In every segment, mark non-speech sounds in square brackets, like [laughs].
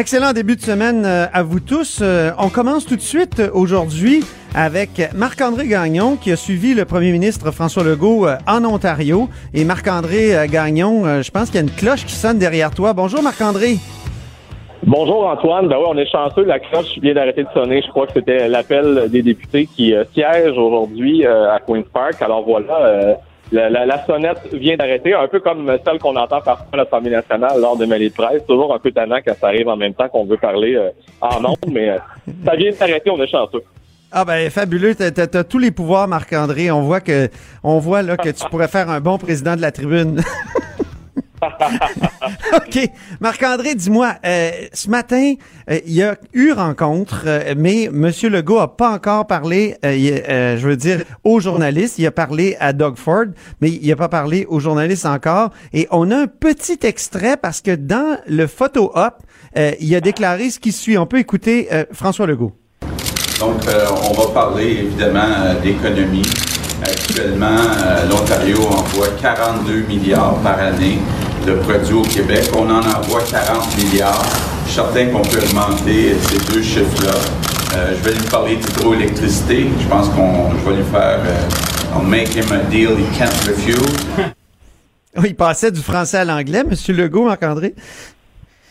Excellent début de semaine euh, à vous tous. Euh, on commence tout de suite euh, aujourd'hui avec Marc-André Gagnon qui a suivi le premier ministre François Legault en Ontario. Et Marc-André Gagnon, je pense qu'il y a une cloche qui sonne derrière toi. Bonjour Marc-André. Bonjour Antoine. Ben oui, on est chanceux. La cloche vient d'arrêter de sonner. Je crois que c'était l'appel des députés qui siègent aujourd'hui à Queen's Park. Alors voilà, la, sonnette vient d'arrêter, un peu comme celle qu'on entend parfois à l'Assemblée nationale lors de mêlées de. Toujours un peu tannant quand ça arrive en même temps qu'on veut parler euh, en ondes, mais euh, ça vient d'arrêter, on est chanceux. Ah ben fabuleux, t'as as, tous les pouvoirs, Marc-André. On voit que on voit là que tu pourrais faire un bon président de la tribune. [laughs] [laughs] OK. Marc-André, dis-moi, euh, ce matin, euh, il y a eu rencontre, euh, mais M. Legault a pas encore parlé, je veux dire, aux journalistes. Il a parlé à Doug Ford, mais il n'a pas parlé aux journalistes encore. Et on a un petit extrait parce que dans le photo-op, il a déclaré ce qui suit. On peut écouter François Legault. Donc, on va parler évidemment d'économie. Actuellement, l'Ontario envoie 42 milliards par année de produits au Québec. On en envoie 40 milliards. Je suis certain qu'on peut augmenter ces deux chiffres-là. Euh, je vais lui parler d'hydroélectricité. Je pense qu'on je vais lui faire euh, I'll make him a deal he can't refuse. [laughs] il passait du français à l'anglais, M. Legault, Marc-André?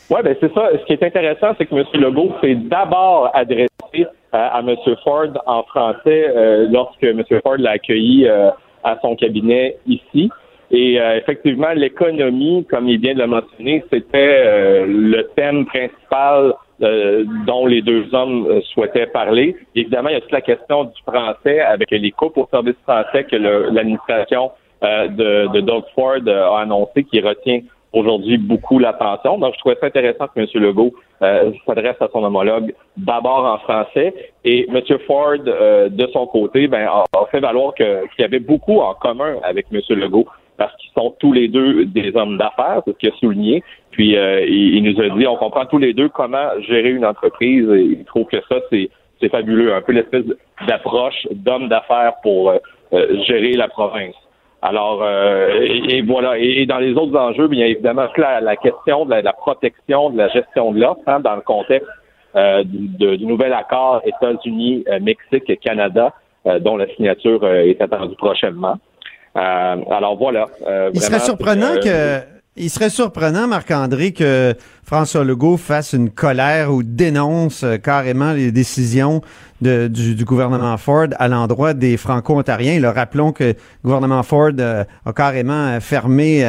Oui, ben c'est ça. Ce qui est intéressant, c'est que M. Legault s'est d'abord adressé euh, à M. Ford en français lorsque M. Ford l'a accueilli à son cabinet ici. Et euh, effectivement, l'économie, comme il vient de le mentionner, c'était euh, le thème principal euh, dont les deux hommes souhaitaient parler. Évidemment, il y a toute la question du français avec les coupes au service français que l'administration de, de Doug Ford a annoncé qui retient aujourd'hui beaucoup l'attention. Donc, je trouvais ça intéressant que M. Legault s'adresse à son homologue d'abord en français. Et M. Ford, de son côté, ben, a, fait valoir qu'il y avait beaucoup en commun avec M. Legault parce qu'ils sont tous les deux des hommes d'affaires, c'est ce qu'il a souligné. Puis euh, il, nous a dit, on comprend tous les deux comment gérer une entreprise et il trouve que ça, c'est, c'est fabuleux, un peu l'espèce d'approche d'homme d'affaires pour euh, euh, gérer la province. Alors, et, voilà. Et, dans les autres enjeux, bien évidemment, la, la question de la, protection, de la gestion de l'offre, hein, dans le contexte du, du, nouvel accord États-Unis-Mexique-Canada, dont la signature est attendue prochainement. Euh, alors voilà. Euh, il serait surprenant que il serait surprenant, Marc-André, que François Legault fasse une colère ou dénonce euh, carrément les décisions du, gouvernement Ford à l'endroit des Franco-Ontariens. rappelons que le gouvernement Ford euh, a carrément euh, fermé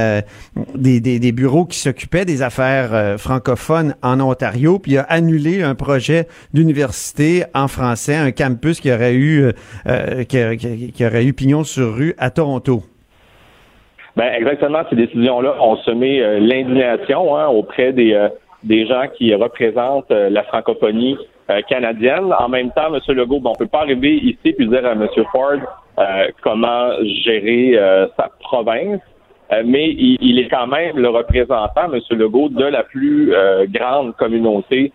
des, bureaux qui s'occupaient des affaires francophones en Ontario, puis a annulé un projet d'université en français, un campus qui aurait eu qui aurait eu pignon sur rue à Toronto. Ben exactement, ces décisions-là ont semé euh, l'indignation hein, auprès des, euh, des gens qui représentent euh, la francophonie canadienne. En même temps, M. Legault, on peut pas arriver ici puis dire à M. Ford comment gérer sa province, mais il, il, est quand même le représentant, M. Legault, de la plus grande communauté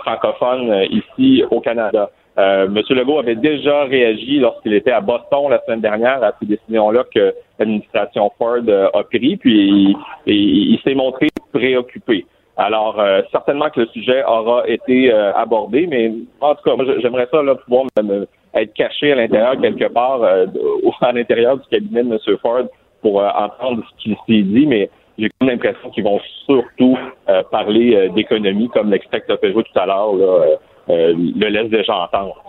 francophone ici au Canada. Euh, M. Legault avait déjà réagi lorsqu'il était à Boston la semaine dernière à ces décisions-là que l'administration Ford euh, a pris, puis il, s'est montré préoccupé. Alors, euh, certainement que le sujet aura été euh, abordé, mais en tout cas, moi, j'aimerais ça là, pouvoir être caché à l'intérieur quelque part, [laughs] à l'intérieur du cabinet de M. Ford pour entendre ce qu'il s'est dit, mais j'ai l'impression qu'ils vont surtout parler d'économie, comme l'extrait que fait jouer tout à l'heure. Euh, le laisse déjà entendre.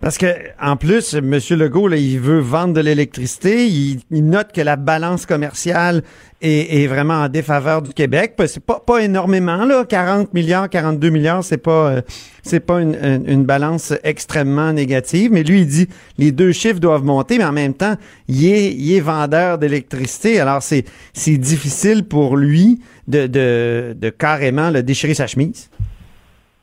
Parce que en plus, M. Legault, là, il veut vendre de l'électricité. Il, note que la balance commerciale est, vraiment en défaveur du Québec. C'est pas pas énormément là, 40 milliards, 42 milliards, c'est pas euh, c'est pas une, une, balance extrêmement négative. Mais lui, il dit les deux chiffres doivent monter, mais en même temps, il est il est vendeur d'électricité. Alors c'est c'est difficile pour lui de de, de carrément le déchirer sa chemise.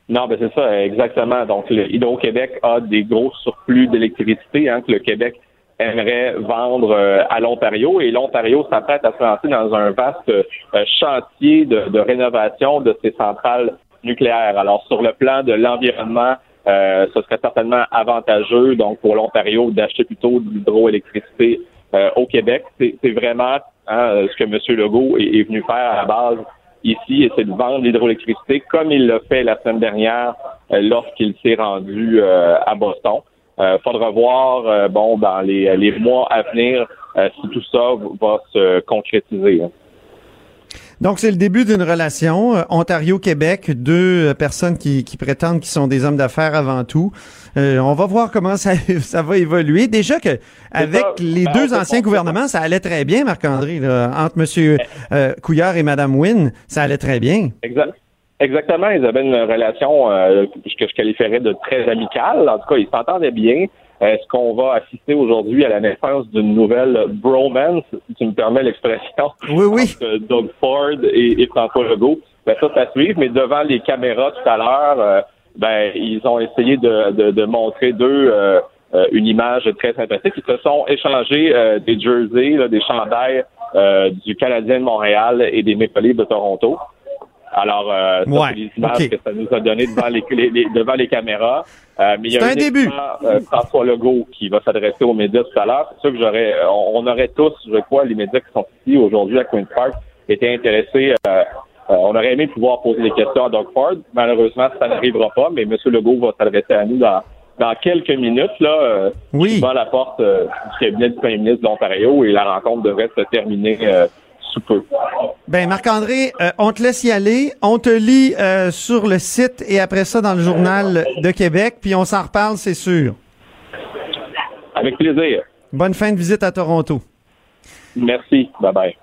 Non, ben c'est ça, exactement. Donc, Hydro-Québec a des gros surplus d'électricité hein, que le Québec aimerait vendre euh, à l'Ontario et l'Ontario s'apprête à se lancer dans un vaste euh, chantier de, rénovation de ses centrales nucléaires. Alors, sur le plan de l'environnement, euh, ce serait certainement avantageux donc pour l'Ontario d'acheter plutôt de l'hydroélectricité au Québec. C'est vraiment hein, ce que M. Legault est, venu faire à la base ici, c'est de vendre l'hydroélectricité comme il l'a fait la semaine dernière lorsqu'il s'est rendu à Boston. Euh, faudra voir, euh, bon, dans les, les, mois à venir, euh, si tout ça va se concrétiser. Hein. Donc, c'est le début d'une relation. Ontario-Québec, deux personnes qui, qui prétendent qu'ils sont des hommes d'affaires avant tout. On va voir comment ça, [laughs] ça va évoluer. Déjà que avec les ben, deux anciens gouvernements, ça allait très bien, Marc-André. Entre M. Couillard et Mme Wynne, ça allait très bien. Exact. Exactement, ils avaient une relation euh, que je qualifierais de très amicale. En tout cas, ils s'entendaient bien. Est-ce qu'on va assister aujourd'hui à la naissance d'une nouvelle bromance, si tu me permets l'expression, oui, oui. entre Doug Ford et, François Legault? Ben, ça, ça suivre, mais devant les caméras tout à l'heure, euh, ben, ils ont essayé de, de, montrer d'eux euh, une image très sympathique. Ils se sont échangés des jerseys, des chandails du Canadien de Montréal et des Maple Leafs de Toronto. Alors, euh, ça, les images que ça nous a donné devant les, devant les caméras. Euh, mais il y a un début. Euh, François Legault qui va s'adresser aux médias tout à l'heure. C'est sûr que j'aurais, euh, on, aurait tous, je crois, les médias qui sont ici aujourd'hui à Queen's Park, été intéressés. On aurait aimé pouvoir poser des questions à Doug Ford. Malheureusement, ça n'arrivera pas, mais M. Legault va s'adresser à nous dans, dans quelques minutes, là, oui. devant la porte du cabinet du premier ministre de l'Ontario et la rencontre devrait se terminer peu. Ben Marc-André, euh, on te laisse y aller. On te lit euh, sur le site et après ça dans le journal de Québec, puis on s'en reparle, c'est sûr. Avec plaisir. Bonne fin de visite à Toronto. Merci. Bye bye.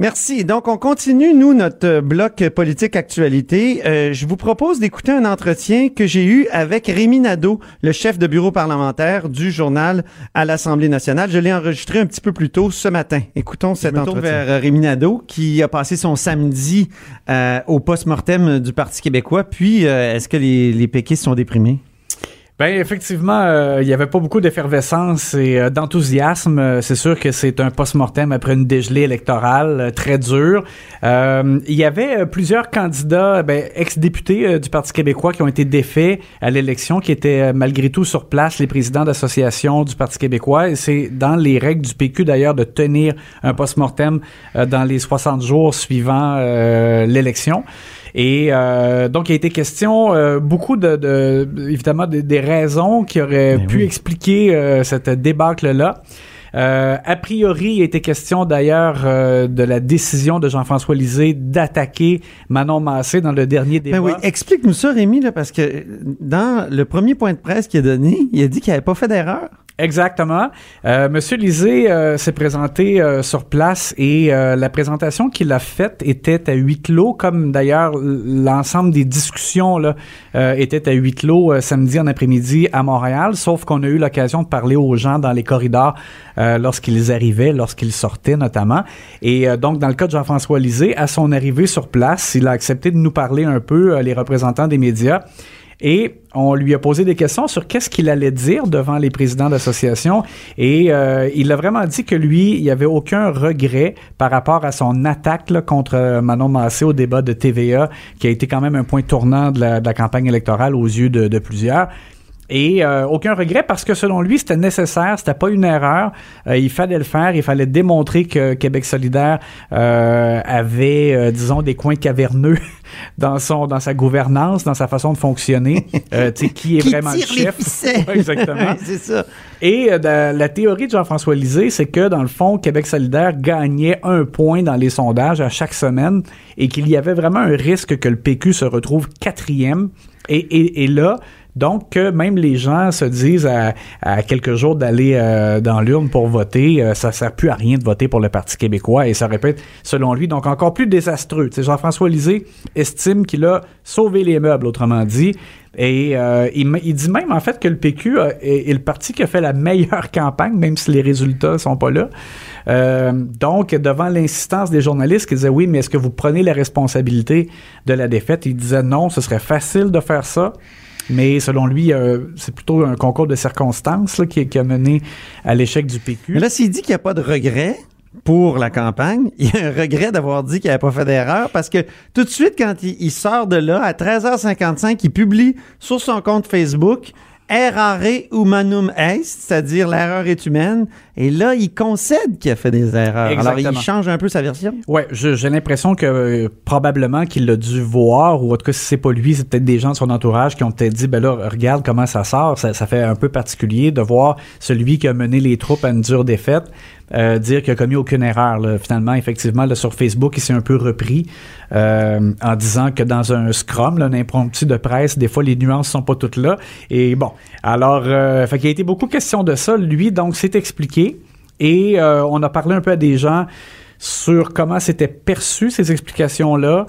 Merci. Donc, on continue, nous, notre bloc politique actualité. Euh, je vous propose d'écouter un entretien que j'ai eu avec Rémi Nadeau, le chef de bureau parlementaire du journal à l'Assemblée nationale. Je l'ai enregistré un petit peu plus tôt ce matin. Écoutons cet je entretien. vers euh, Rémi Nadeau, qui a passé son samedi euh, au post-mortem du Parti québécois. Puis, est-ce que les, les péquistes sont déprimés? Ben effectivement, euh, il y avait pas beaucoup d'effervescence et euh, d'enthousiasme. Euh, c'est sûr que c'est un post-mortem après une dégelée électorale très dure. il y avait plusieurs candidats, ben, ex-députés du Parti québécois qui ont été défaits à l'élection, qui étaient malgré tout sur place les présidents d'associations du Parti québécois. C'est dans les règles du PQ d'ailleurs de tenir un post-mortem dans les 60 jours suivant l'élection. Et euh, donc, il a été question euh, beaucoup de, de évidemment, des raisons qui auraient pu expliquer euh, cette débâcle-là. Euh, a priori, il était question d'ailleurs euh, de la décision de Jean-François Lisée d'attaquer Manon Massé dans le dernier débat. Ben oui, explique-nous ça, Rémi, là, parce que dans le premier point de presse qu'il a donné, il a dit qu'il n'avait pas fait d'erreur. Exactement. Euh, Monsieur Lisée euh, s'est présenté euh, sur place et euh, la présentation qu'il a faite était à huis clos, comme d'ailleurs l'ensemble des discussions là étaient à huis clos samedi en après-midi à Montréal. Sauf qu'on a eu l'occasion de parler aux gens dans les corridors lorsqu'ils arrivaient, lorsqu'ils sortaient notamment. Et donc dans le cas de Jean-François Lisée, à son arrivée sur place, il a accepté de nous parler un peu les représentants des médias. Et on lui a posé des questions sur qu'est-ce qu'il allait dire devant les présidents d'associations. Et euh, il a vraiment dit que lui, il n'y avait aucun regret par rapport à son attaque contre Manon Massé au débat de TVA, qui a été quand même un point tournant de la, campagne électorale aux yeux de plusieurs. Et euh, aucun regret parce que selon lui, c'était nécessaire, c'était pas une erreur. Euh, il fallait le faire, il fallait démontrer que Québec solidaire euh, avait, disons, des coins caverneux [laughs] dans son, dans sa gouvernance, dans sa façon de fonctionner. tu sais, [laughs] qui est vraiment le chef [laughs] Exactement. c'est ça. Et la, théorie de Jean-François Lisée, c'est que dans le fond, Québec solidaire gagnait un point dans les sondages à chaque semaine et qu'il y avait vraiment un risque que le PQ se retrouve quatrième. Et, et, et là, Donc, que même les gens se disent à, à quelques jours d'aller euh, dans l'urne pour voter, euh, ça sert plus à rien de voter pour le Parti québécois et ça répète, selon lui, donc encore plus désastreux. Jean-François Lisée estime qu'il a sauvé les meubles, autrement dit, et euh, il, dit même en fait que le PQ est, le parti qui a fait la meilleure [laughs] campagne, même si les résultats sont pas là. Euh, donc, devant l'insistance des journalistes qui disaient oui, mais est-ce que vous prenez la responsabilité de la défaite, il disait non, ce serait facile de faire ça. Mais selon lui, euh, c'est plutôt un concours de circonstances qui, a mené à l'échec du PQ. Mais là, s'il dit qu'il n'y a pas de regret pour la campagne, [laughs] il y a un regret d'avoir dit qu'il n'avait pas fait d'erreur parce que tout de suite, quand il, sort de là, à 13h55, il publie sur son compte Facebook errare humanum est, c'est-à-dire l'erreur est humaine. Et là, il concède qu'il a fait des erreurs. Exactement. Alors, il change un peu sa version. Ouais, j'ai l'impression que euh, probablement qu'il l'a dû voir, ou en tout cas, si c'est pas lui, c'est peut-être des gens de son entourage qui ont peut-être dit, ben là, regarde comment ça sort. Ça, ça, fait un peu particulier de voir celui qui a mené les troupes à une dure défaite euh, dire qu'il a commis aucune erreur. Finalement, effectivement, sur Facebook, il s'est un peu repris euh, en disant que dans un scrum, là, un impromptu de presse, des fois, les nuances sont pas toutes là. Et bon, alors, euh, qu'il a été beaucoup question de ça. Lui, donc, s'est expliqué. Et on a parlé un peu à des gens sur comment c'était perçu ces explications-là.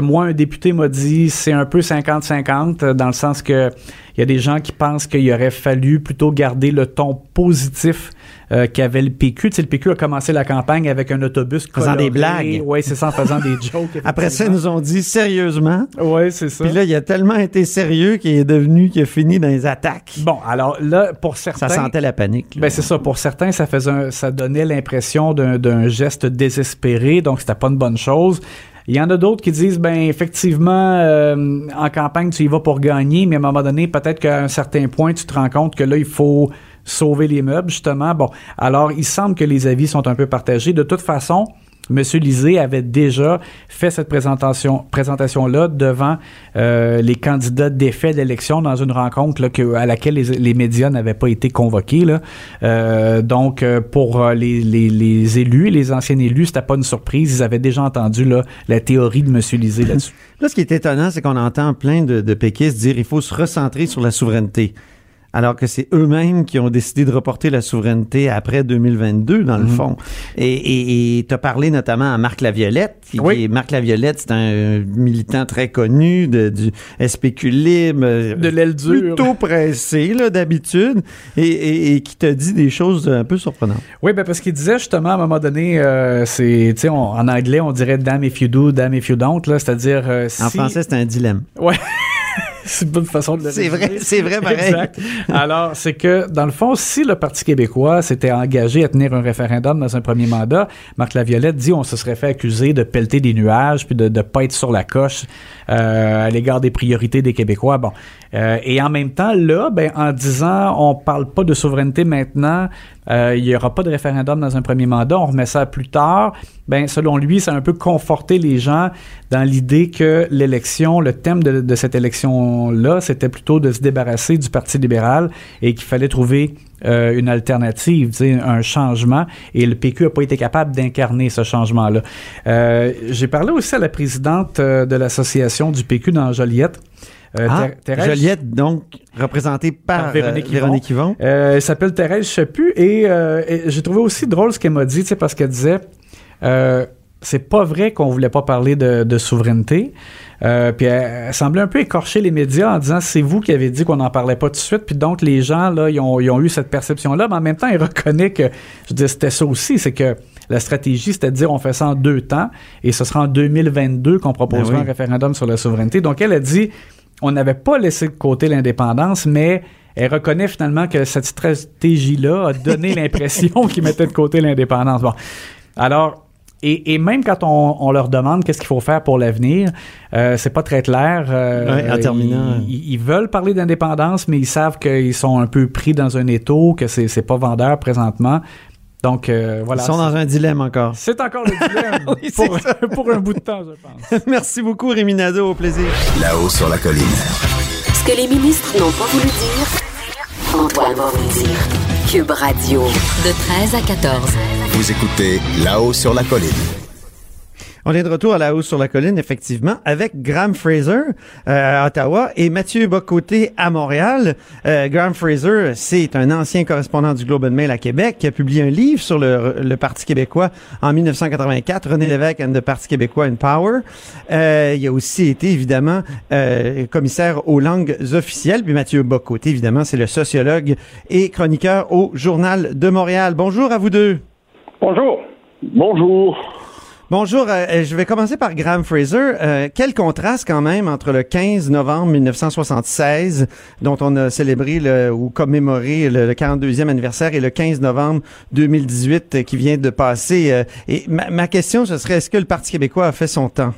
Moi, un député m'a dit c'est un peu 50-50 dans le sens que il y a des gens qui pensent qu'il aurait fallu plutôt garder le ton positif euh, qu'avait le PQ. Tu sais, le PQ a commencé la campagne avec un autobus faisant des blagues. Oui, c'est ça, en faisant des jokes. [laughs] Après ça, ils nous ont dit sérieusement? Oui, c'est ça. Puis là, il a tellement été sérieux qu'il est devenu, qu'il a fini dans les attaques. Bon, alors là, pour certains... Ça sentait la panique. Ben c'est ça. Pour certains, ça faisait un, ça donnait l'impression d'un geste désespéré, donc c'était pas une bonne chose. Il y en a d'autres qui disent, ben effectivement, euh, en campagne, tu y vas pour gagner, mais à un moment donné, peut-être qu'à un certain point, tu te rends compte que là, il faut sauver les meubles, justement. Bon, alors, il semble que les avis sont un peu partagés. De toute façon, M. Lisée avait déjà fait cette présentation, présentation-là devant euh, les candidats d'effet d'élection dans une rencontre là, que, à laquelle les, les médias n'avaient pas été convoqués. Là. Euh, donc, euh, pour les, les, les, élus, les anciens élus, c'était pas une surprise. Ils avaient déjà entendu là, la théorie de M. Lisée là-dessus. [laughs] Là, ce qui est étonnant, c'est qu'on entend plein de, de péquistes dire il faut se recentrer sur la souveraineté alors que c'est eux-mêmes qui ont décidé de reporter la souveraineté après 2022, dans le mmh. fond. Et tu as parlé notamment à Marc Laviolette. Qui, oui. Marc Laviolette, c'est un militant très connu de, du SPQ libre. De l'aile dure. Plutôt pressé, là, d'habitude, et, et, et, qui t'a dit des choses un peu surprenantes. Oui, ben parce qu'il disait justement, à un moment donné, euh, c'est, tu sais, en anglais, on dirait damn if you do, damn if you don't, là, c'est-à-dire... Euh, si... En français, c'est un dilemme. Ouais. [laughs] c'est une bonne façon de le C'est vrai, c'est vrai, pareil. Exact. Alors, c'est que, dans le fond, si le Parti québécois s'était engagé à tenir un référendum dans un premier mandat, Marc Laviolette dit on se serait fait accuser de pelleter des nuages puis de ne pas être sur la coche à l'égard des priorités des Québécois. Euh, et en même temps, là, ben, en disant on parle pas de souveraineté maintenant, euh, il y aura pas de référendum dans un premier mandat, on remet ça plus tard. Ben, selon lui, ça a un peu conforté les gens dans l'idée que l'élection, le thème de, de cette élection-là, c'était plutôt de se débarrasser du Parti libéral et qu'il fallait trouver euh, une alternative, un changement, et le PQ n'a pas été capable d'incarner ce changement-là. Euh, J'ai parlé aussi à la présidente euh, de l'association du PQ dans Joliette. Euh, ah, Thérèse, Joliette, donc, représentée par, par Véronique, Véronique Yvon. Euh, elle s'appelle Thérèse Chaput et, et j'ai trouvé aussi drôle ce qu'elle m'a dit, parce qu'elle disait c'est pas vrai qu'on voulait pas parler de, de souveraineté. Euh, puis elle, elle, semblait un peu écorcher les médias en disant c'est vous qui avez dit qu'on n'en parlait pas tout de suite. Puis donc les gens là, ils ont, ils ont eu cette perception-là, mais en même temps, ils reconnaissent que je dis c'était ça aussi, c'est que la stratégie, c'était de dire on fait ça en deux temps et ce sera en 2022 qu'on proposera ben oui. un référendum sur la souveraineté. Donc elle a dit on n'avait pas laissé de côté l'indépendance, mais elle reconnaît finalement que cette stratégie-là a donné [laughs] l'impression qu'ils mettaient de côté l'indépendance. Bon. Alors, et, et, même quand on, on leur demande qu'est-ce qu'il faut faire pour l'avenir, euh, c'est pas très clair. Euh, ouais, en terminant. Ils, ils veulent parler d'indépendance, mais ils savent qu'ils sont un peu pris dans un étau, que c'est, c'est pas vendeur présentement. Donc, euh, voilà. Ils sont dans un dilemme encore. C'est encore le dilemme [laughs] oui, pour, pour, un bout de temps, je pense. [laughs] Merci beaucoup, Rémi Nadeau. Au plaisir. Là-haut sur la colline. Ce que les ministres n'ont pas voulu dire, Antoine va vous dire. Cube Radio, de 13 à 14. Vous écoutez Là-haut sur la colline. On est de retour à la hausse sur la colline, effectivement, avec Graham Fraser euh, à Ottawa et Mathieu Bocoté à Montréal. Euh, Graham Fraser, c'est un ancien correspondant du Globe and Mail à Québec qui a publié un livre sur le, le Parti québécois en 1984, René Lévesque and the Parti québécois in Power. Euh, il a aussi été, évidemment, euh, commissaire aux langues officielles. Puis Mathieu Bocoté, évidemment, c'est le sociologue et chroniqueur au Journal de Montréal. Bonjour à vous deux. Bonjour. Bonjour. Bonjour, euh, je vais commencer par Graham Fraser. Euh, quel contraste quand même entre le 15 novembre 1976, dont on a célébré le, ou commémoré le, 42e anniversaire, et le 15 novembre 2018 euh, qui vient de passer. Euh, et ma, ma question, ce serait, est-ce que le Parti québécois a fait son temps?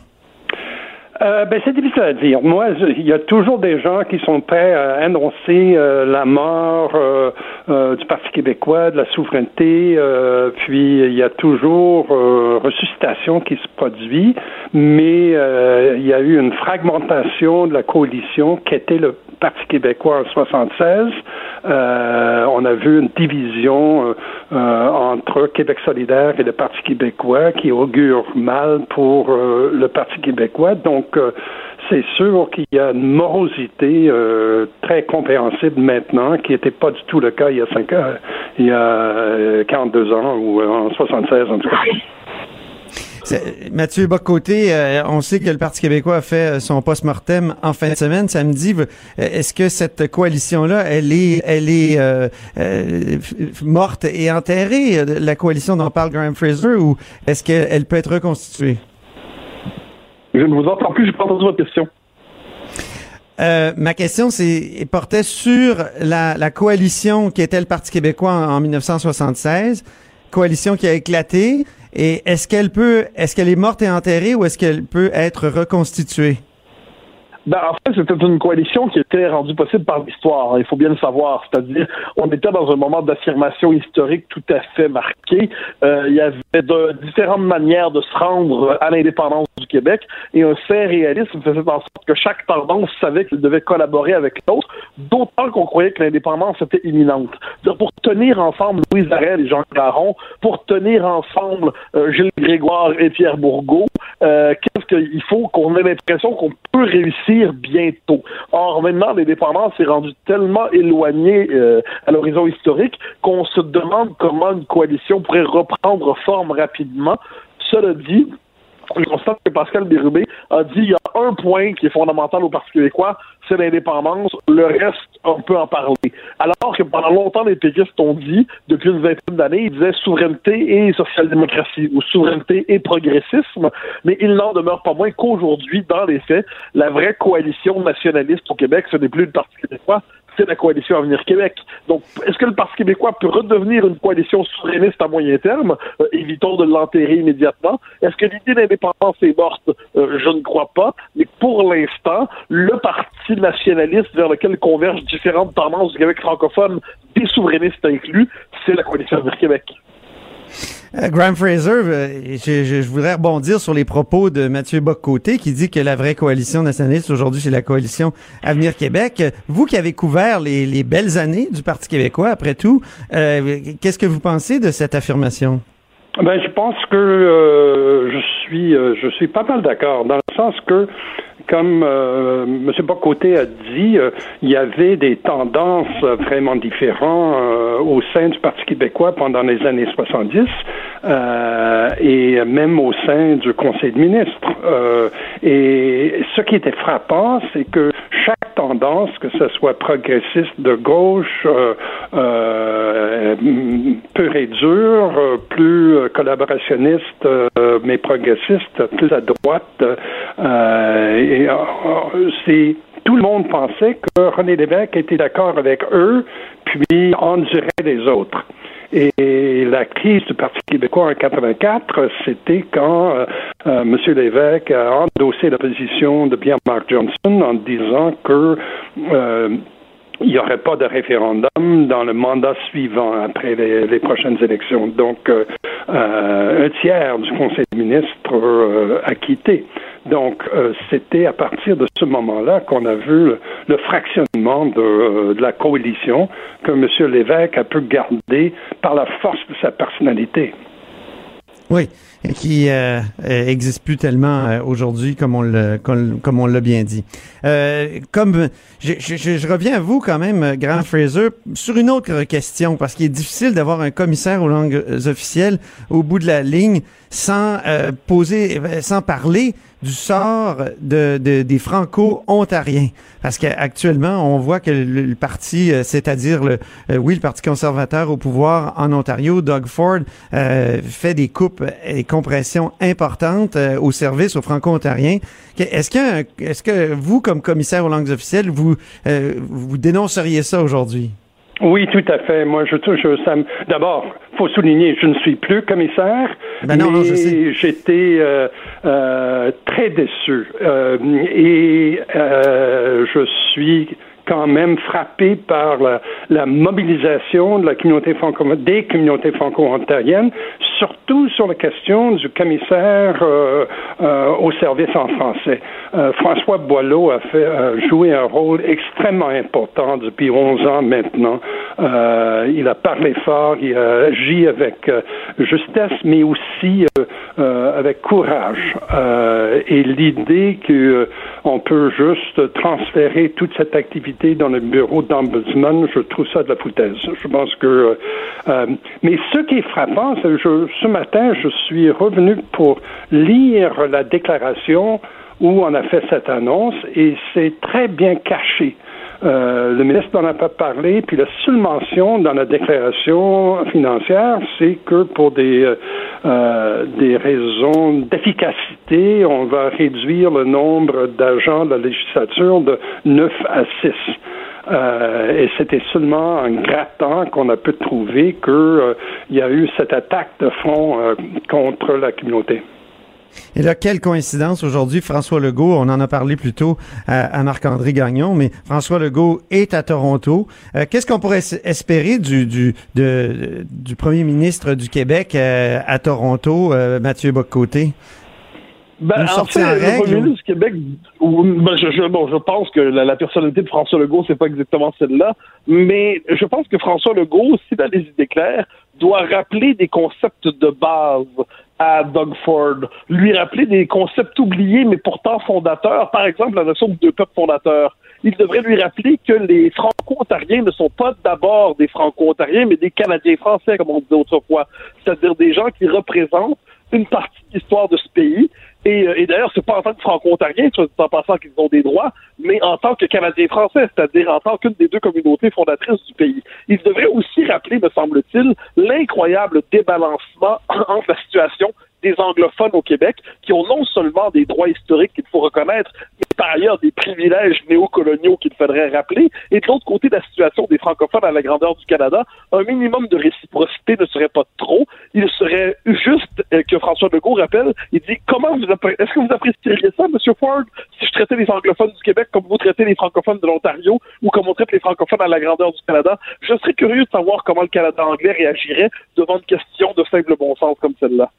Euh, ben, c'est difficile à dire. Moi, il y a toujours des gens qui sont prêts à annoncer euh, la mort euh, euh, du Parti québécois, de la souveraineté, puis il y a toujours ressuscitation qui se produit, mais il y a eu une fragmentation de la coalition qui était le Parti québécois en 76. on a vu une division entre Québec solidaire et le Parti québécois qui augure mal pour le Parti québécois. Donc, donc, euh, c'est sûr qu'il y a une morosité euh, très compréhensible maintenant, qui n'était pas du tout le cas il y a cinq ans, il y a 42 ans ou en 76 en tout cas. Mathieu Bocoté, on sait que le Parti québécois a fait son post-mortem en fin de semaine, samedi. Est-ce que cette coalition-là, elle est morte et enterrée, la coalition dont parle Graham Fraser, ou est-ce qu'elle peut être reconstituée? Je ne vous entends plus, je n'ai pas entendu votre question. Euh, ma question c'est portait sur la, la, coalition qui était le Parti québécois en, en 1976, coalition qui a éclaté. Et est-ce qu'elle peut, est-ce qu'elle est morte et enterrée ou est-ce qu'elle peut être reconstituée? Ben, en fait, c'était une coalition qui était rendue possible par l'histoire. Il faut bien le savoir. C'est-à-dire, on était dans un moment d'affirmation historique tout à fait marqué. Euh, il y avait de différentes manières de se rendre à l'indépendance du Québec et un fait réalisme faisait en sorte que chaque tendance savait qu'il devait collaborer avec l'autre, d'autant qu'on croyait que l'indépendance était imminente. Pour tenir ensemble Louise Arel et Jean Caron, pour tenir ensemble euh, Gilles Grégoire et Pierre Bourgault, euh, qu'est-ce qu'il faut qu'on ait l'impression qu'on peut réussir bientôt. Or, maintenant, l'indépendance est rendue tellement éloignée euh, à l'horizon historique qu'on se demande comment une coalition pourrait reprendre forme rapidement. Cela dit, je constate que Pascal Bérubé a dit il y a un point qui est fondamental au Parti québécois, c'est l'indépendance. Le reste, on peut en parler. Alors que pendant longtemps, les péquistes ont dit, depuis une vingtaine d'années, ils disaient souveraineté et social-démocratie, ou souveraineté et progressisme, mais il n'en demeure pas moins qu'aujourd'hui, dans les faits, la vraie coalition nationaliste au Québec, ce n'est plus le Parti québécois, c'est la coalition Avenir Québec. Donc, est-ce que le Parti québécois peut redevenir une coalition souverainiste à moyen terme? Euh, évitons de l'enterrer immédiatement. Est-ce que l'idée d'indépendance est morte? Euh, je ne crois pas. Mais pour l'instant, le Parti nationaliste vers lequel convergent différentes tendances du Québec francophone, des souverainistes inclus, c'est la coalition Avenir Québec. Euh, Graham Fraser, euh, je, voudrais rebondir sur les propos de Mathieu Boccoté qui dit que la vraie coalition nationaliste aujourd'hui, c'est la coalition Avenir Québec. Vous qui avez couvert les, les belles années du Parti québécois, après tout, euh, qu'est-ce que vous pensez de cette affirmation? Ben, je pense que je suis je suis pas mal d'accord dans le sens que comme euh, M. Bocoté a dit, euh, il y avait des tendances vraiment différentes euh, au sein du Parti québécois pendant les années 70 euh, et même au sein du Conseil de ministres. et ce qui était frappant, c'est que chaque tendance, que ce soit progressiste de gauche, pure et dure, plus collaborationniste, mais progressiste, plus à droite, et euh, c'est tout le monde pensait que René Lévesque était d'accord avec eux, puis endurait les autres. Et la crise du Parti québécois en 84, c'était quand euh, euh, M. Lévesque a endossé la position de Pierre-Marc Johnson en disant que il n'y aurait pas de référendum dans le mandat suivant après les, prochaines élections. Donc, un tiers du Conseil des ministres a quitté. Donc, euh, c'était à partir de ce moment-là qu'on a vu le, fractionnement de, euh, de, la coalition que M. Lévesque a pu garder par la force de sa personnalité. Oui. Qui euh, existe plus tellement euh, aujourd'hui comme on le comme, on l'a bien dit. Euh, comme je, je, je, reviens à vous quand même, Grand Fraser, sur une autre question parce qu'il est difficile d'avoir un commissaire aux langues officielles au bout de la ligne sans euh, poser, sans parler du sort de, de des Franco-Ontariens. Parce qu'actuellement, on voit que le, parti, euh, c'est-à-dire le, euh, oui, le Parti conservateur au pouvoir en Ontario, Doug Ford, euh, fait des coupes et compressions importantes au service aux Franco-Ontariens. Est-ce que, est-ce que vous, comme commissaire aux langues officielles, vous, vous dénonceriez ça aujourd'hui? Oui, tout à fait. Moi, je ça. D'abord, faut souligner, je ne suis plus commissaire, ben non, mais j'étais euh, euh, très déçu euh, et euh, je suis quand même frappé par la, la mobilisation de la communauté franco des communautés franco-ontariennes, surtout sur la question du commissaire euh, euh, au service en français. Euh, François Boileau a fait joué un rôle extrêmement important depuis 11 ans maintenant. il a parlé fort, il a agi avec justesse, mais aussi avec courage. et l'idée qu'on peut juste transférer toute cette activité dans le bureau d'ombudsman, je trouve ça de la foutaise. Je pense que. Euh, euh, mais ce qui est frappant, c'est que ce matin, je suis revenu pour lire la déclaration où on a fait cette annonce et c'est très bien caché. Euh, le ministre n'en a pas parlé, puis la seule mention dans la déclaration financière, c'est que pour des, euh, euh, des raisons d'efficacité, on va réduire le nombre d'agents de la législature de 9 à 6. et c'était seulement en grattant qu'on a pu trouver qu'il y a eu cette attaque de front contre la communauté. Et là, quelle coïncidence aujourd'hui, François Legault, on en a parlé plus tôt à, Marc-André Gagnon, mais François Legault est à Toronto. Euh, qu'est-ce qu'on pourrait espérer du, du, du premier ministre du Québec euh, à Toronto, euh, Mathieu Bocoté? Ben, en fait, le premier ministre du Québec, ben, je, bon, je pense que la, la personnalité de François Legault, c'est pas exactement celle-là, mais je pense que François Legault, s'il a des idées claires, doit rappeler des concepts de base à Doug Ford, lui rappeler des concepts oubliés mais pourtant fondateurs, par exemple la notion de deux peuples fondateurs. Il devrait lui rappeler que les Franco-Ontariens ne sont pas d'abord des Franco-Ontariens, mais des Canadiens français, comme on disait autrefois, c'est-à-dire des gens qui représentent une partie de l'histoire de ce pays et, euh, et d'ailleurs, c'est pas en tant que franco-ontarien, en pensant qu'ils ont des droits, mais en tant que Canadiens français, c'est-à-dire en tant qu'une des deux communautés fondatrices du pays. Il devrait aussi rappeler, me semble-t-il, l'incroyable débalancement [clears throat] entre la situation des anglophones au Québec, qui ont non seulement des droits historiques qu'il faut reconnaître, mais par ailleurs des privilèges néocoloniaux qu'il faudrait rappeler, et de l'autre côté la situation des francophones à la grandeur du Canada, un minimum de réciprocité ne serait pas trop. Il serait juste euh, que François Legault rappelle, il dit comment est-ce que vous apprécieriez ça, M. Ford, si je traitais les anglophones du Québec comme vous traitez les francophones de l'Ontario ou comme on traite les francophones à la grandeur du Canada? Je serais curieux de savoir comment le Canada anglais réagirait devant une question de simple bon sens comme celle-là.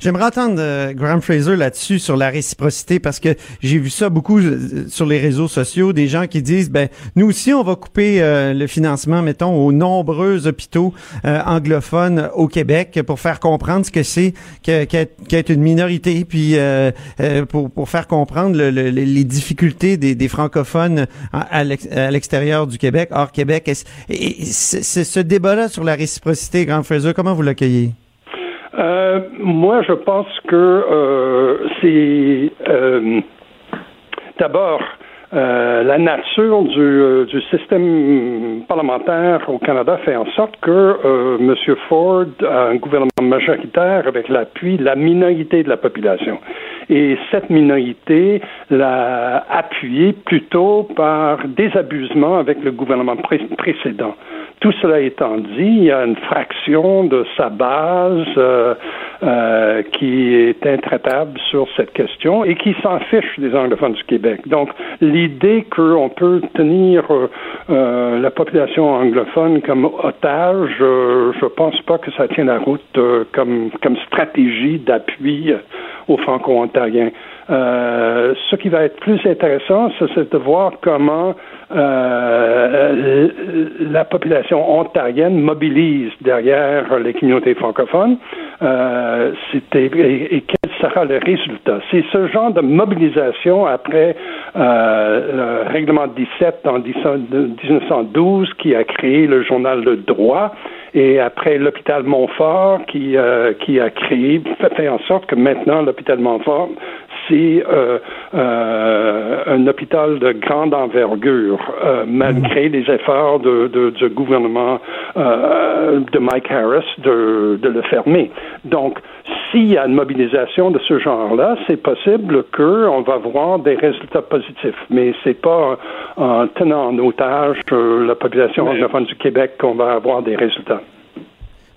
J'aimerais entendre euh, Graham Fraser là-dessus sur la réciprocité parce que j'ai vu ça beaucoup euh, sur les réseaux sociaux, des gens qui disent ben nous aussi on va couper euh, le financement mettons aux nombreux hôpitaux anglophones au Québec pour faire comprendre ce que c'est qu'être une minorité puis pour, pour faire comprendre les difficultés des, des francophones à, l'extérieur du Québec, hors Québec. Et, ce débat-là sur la réciprocité, Graham Fraser, comment vous l'accueillez? Euh, moi, je pense que euh, c'est euh, d'abord la nature du, du, système parlementaire au Canada fait en sorte que M. Ford a un gouvernement majoritaire avec l'appui de la minorité de la population. Et cette minorité l'a appuyé plutôt par des abusements avec le gouvernement précédent. Tout cela étant dit, il y a une fraction de sa base euh, euh, qui est intraitable sur cette question et qui s'en fiche des anglophones du Québec. Donc, l'idée qu'on peut tenir euh, la population anglophone comme otage, je pense pas que ça tienne la route comme, comme stratégie d'appui aux Franco-Ontariens. Euh, ce qui va être plus intéressant, c'est de voir comment euh, la population ontarienne mobilise derrière les communautés francophones euh, et, quel sera le résultat? C'est ce genre de mobilisation après euh, le règlement 17 en 1912 qui a créé le journal Le Droit et après l'hôpital Montfort qui, qui a créé, fait en sorte que maintenant l'hôpital Montfort c'est euh, euh, un hôpital de grande envergure, euh, malgré les efforts de, de, du gouvernement de Mike Harris de, de le fermer. Donc, s'il y a une mobilisation de ce genre-là, c'est possible qu'on va voir des résultats positifs, mais c'est pas en tenant en otage la population anglophone du Québec qu'on va avoir des résultats.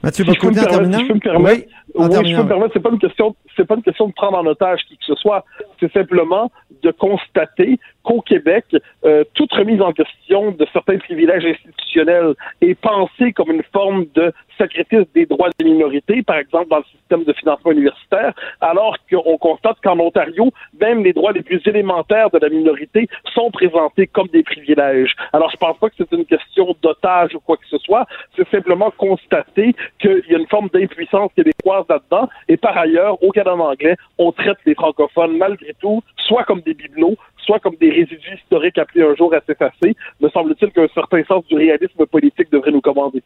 Mathieu si en terminant? me permettre, oui, je peux me permettre, c'est pas une question, c'est pas une question de prendre en otage qui que ce soit. C'est simplement de constater qu'au Québec, euh, toute remise en question de certains privilèges institutionnels est pensée comme une forme de sacrifice des droits des minorités, par exemple dans le système de financement universitaire, alors qu'on constate qu'en Ontario, même les droits les plus élémentaires de la minorité sont présentés comme des privilèges. Alors, je pense pas que c'est une question d'otage ou quoi que ce soit, c'est simplement constater qu'il y a une forme d'impuissance québécoise là-dedans, et par ailleurs, au Canada anglais, on traite les francophones malgré tout, soit comme des bibelots, soit comme des résidus historiques appelés un jour à s'effacer. Me semble-t-il qu'un certain sens du réalisme politique devrait nous commander.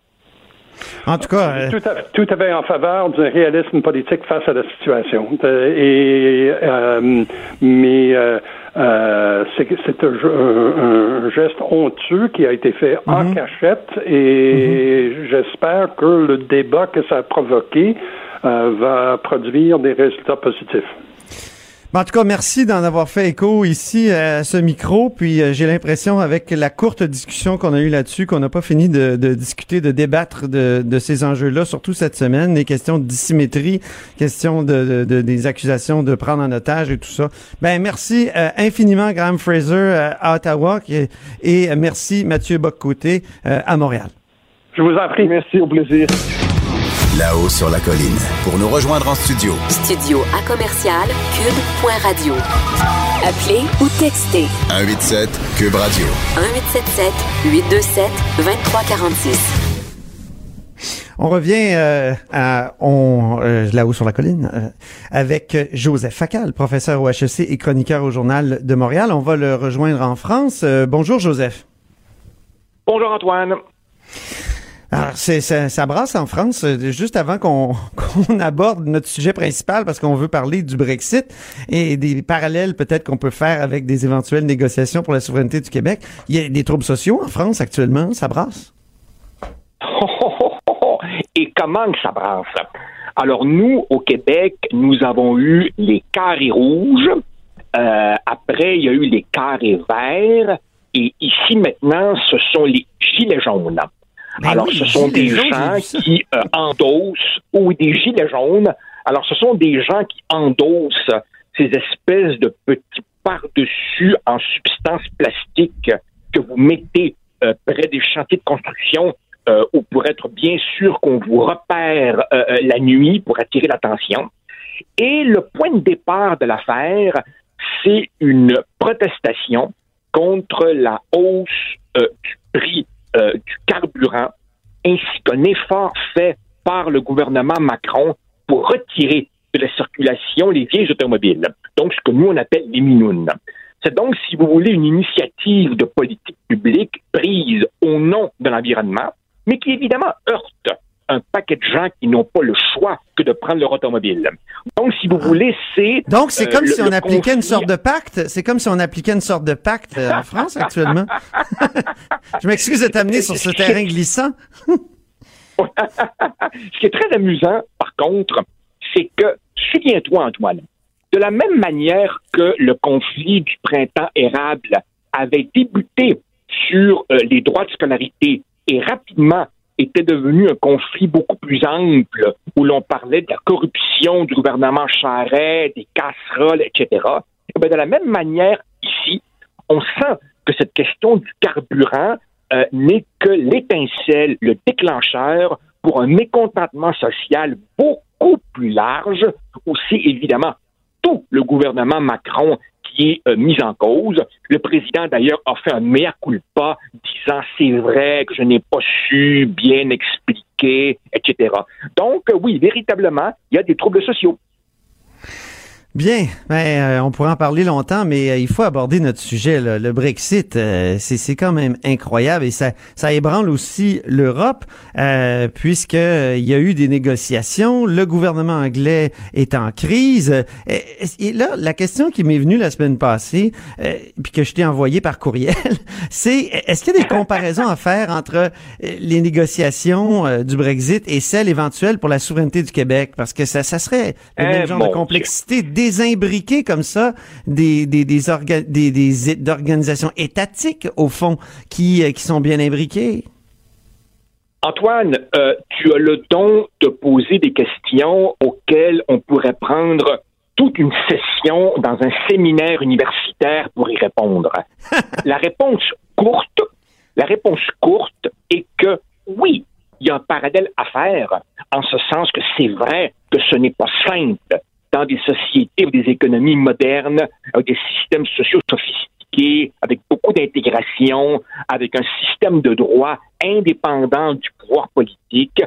En tout cas, euh, tout, à, fait en faveur du réalisme politique face à la situation. Euh, et euh, mais c'est un, geste honteux qui a été fait en mhm. cachette et mhm. j'espère que le débat que ça a provoqué va produire des résultats positifs. En tout cas, merci d'en avoir fait écho ici à ce micro. Puis euh, j'ai l'impression, avec la courte discussion qu'on a eue là-dessus, qu'on n'a pas fini de, discuter, de débattre de, ces enjeux-là, surtout cette semaine, les questions de dissymétrie, questions de, des accusations de prendre en otage et tout ça. Ben merci euh, infiniment, Graham Fraser euh, à Ottawa et, merci Mathieu Boccoté à Montréal. Je vous en prie. Merci, au plaisir. Là-haut sur la colline. Pour nous rejoindre en studio. Studio à commercial cube.radio. Appelez ou textez. 187 cube radio. 1877 827 2346. On revient euh, à on euh, là-haut sur la colline euh, avec Joseph Facal, professeur au HEC et chroniqueur au journal de Montréal. On va le rejoindre en France. bonjour Joseph. Bonjour Antoine. Alors, c'est, ça, brasse en France, euh, juste avant [laughs] qu'on, aborde notre sujet principal, parce qu'on veut parler du Brexit et des parallèles peut-être qu'on peut faire avec des éventuelles négociations pour la souveraineté du Québec. Il y a des troubles sociaux en France actuellement, ça brasse? [laughs] Et comment ça brasse? Alors, nous, au Québec, nous avons eu les carrés rouges. Euh, après, il y a eu les carrés verts. Et ici, maintenant, ce sont les gilets jaunes. Ben Alors, ce sont des gens qui euh, endossent, ou des gilets jaunes. Alors, ce sont des gens qui endossent ces espèces de petits par-dessus en substance plastique que vous mettez euh, près des chantiers de construction euh, ou pour être bien sûr qu'on vous repère la nuit pour attirer l'attention. Et le point de départ de l'affaire, c'est une protestation contre la hausse du prix euh, du carburant, ainsi qu'un effort fait par le gouvernement Macron pour retirer de la circulation les vieilles automobiles. Donc, ce que nous, on appelle les minounes. C'est donc, si vous voulez, une initiative de politique publique prise au nom de l'environnement, mais qui évidemment heurte un paquet de gens qui n'ont pas le choix que de prendre leur automobile. Donc, si vous ah. voulez, c'est... Donc, c'est comme euh, si on appliquait une sorte de pacte. C'est comme si on appliquait une sorte de pacte euh, en France actuellement. [laughs] Je m'excuse de t'amener sur ce terrain glissant. [laughs] ce qui est très amusant, par contre, c'est que, souviens-toi, Antoine, de la même manière que le conflit du printemps érable avait débuté sur euh, les droits de scolarité et rapidement était devenu un conflit beaucoup plus ample où l'on parlait de la corruption du gouvernement Charest, des casseroles, etc. Et eh bien, de la même manière, ici, on sent que cette question du carburant euh, n'est que l'étincelle, le déclencheur pour un mécontentement social beaucoup plus large, aussi évidemment surtout le gouvernement Macron qui est euh, mis en cause. Le président, d'ailleurs, a fait un mea culpa, disant c'est vrai que je n'ai pas su bien expliquer, etc. Donc, oui, véritablement, il y a des troubles sociaux. Bien, ben, euh, on pourrait en parler longtemps, mais euh, il faut aborder notre sujet. Le Brexit, euh, c'est quand même incroyable et ça, ça ébranle aussi l'Europe, puisque il y a eu des négociations. Le gouvernement anglais est en crise. Et, là, la question qui m'est venue la semaine passée, puis que je t'ai envoyée par courriel, [laughs] c'est est-ce qu'il y a des comparaisons à faire entre les négociations du Brexit et celles éventuelles pour la souveraineté du Québec, parce que ça, ça serait le même genre de complexité imbriqués comme ça des, des, des, des, organisations étatiques, au fond, qui, euh, qui sont bien imbriquées? Antoine, euh, tu as le don de poser des questions auxquelles on pourrait prendre toute une session dans un séminaire universitaire pour y répondre. [laughs] la réponse courte, la réponse courte est que oui, il y a un parallèle à faire, en ce sens que c'est vrai que ce n'est pas simple dans des sociétés ou des économies modernes, avec des systèmes sociaux sophistiqués, avec beaucoup d'intégration, avec un système de droit indépendant du pouvoir politique,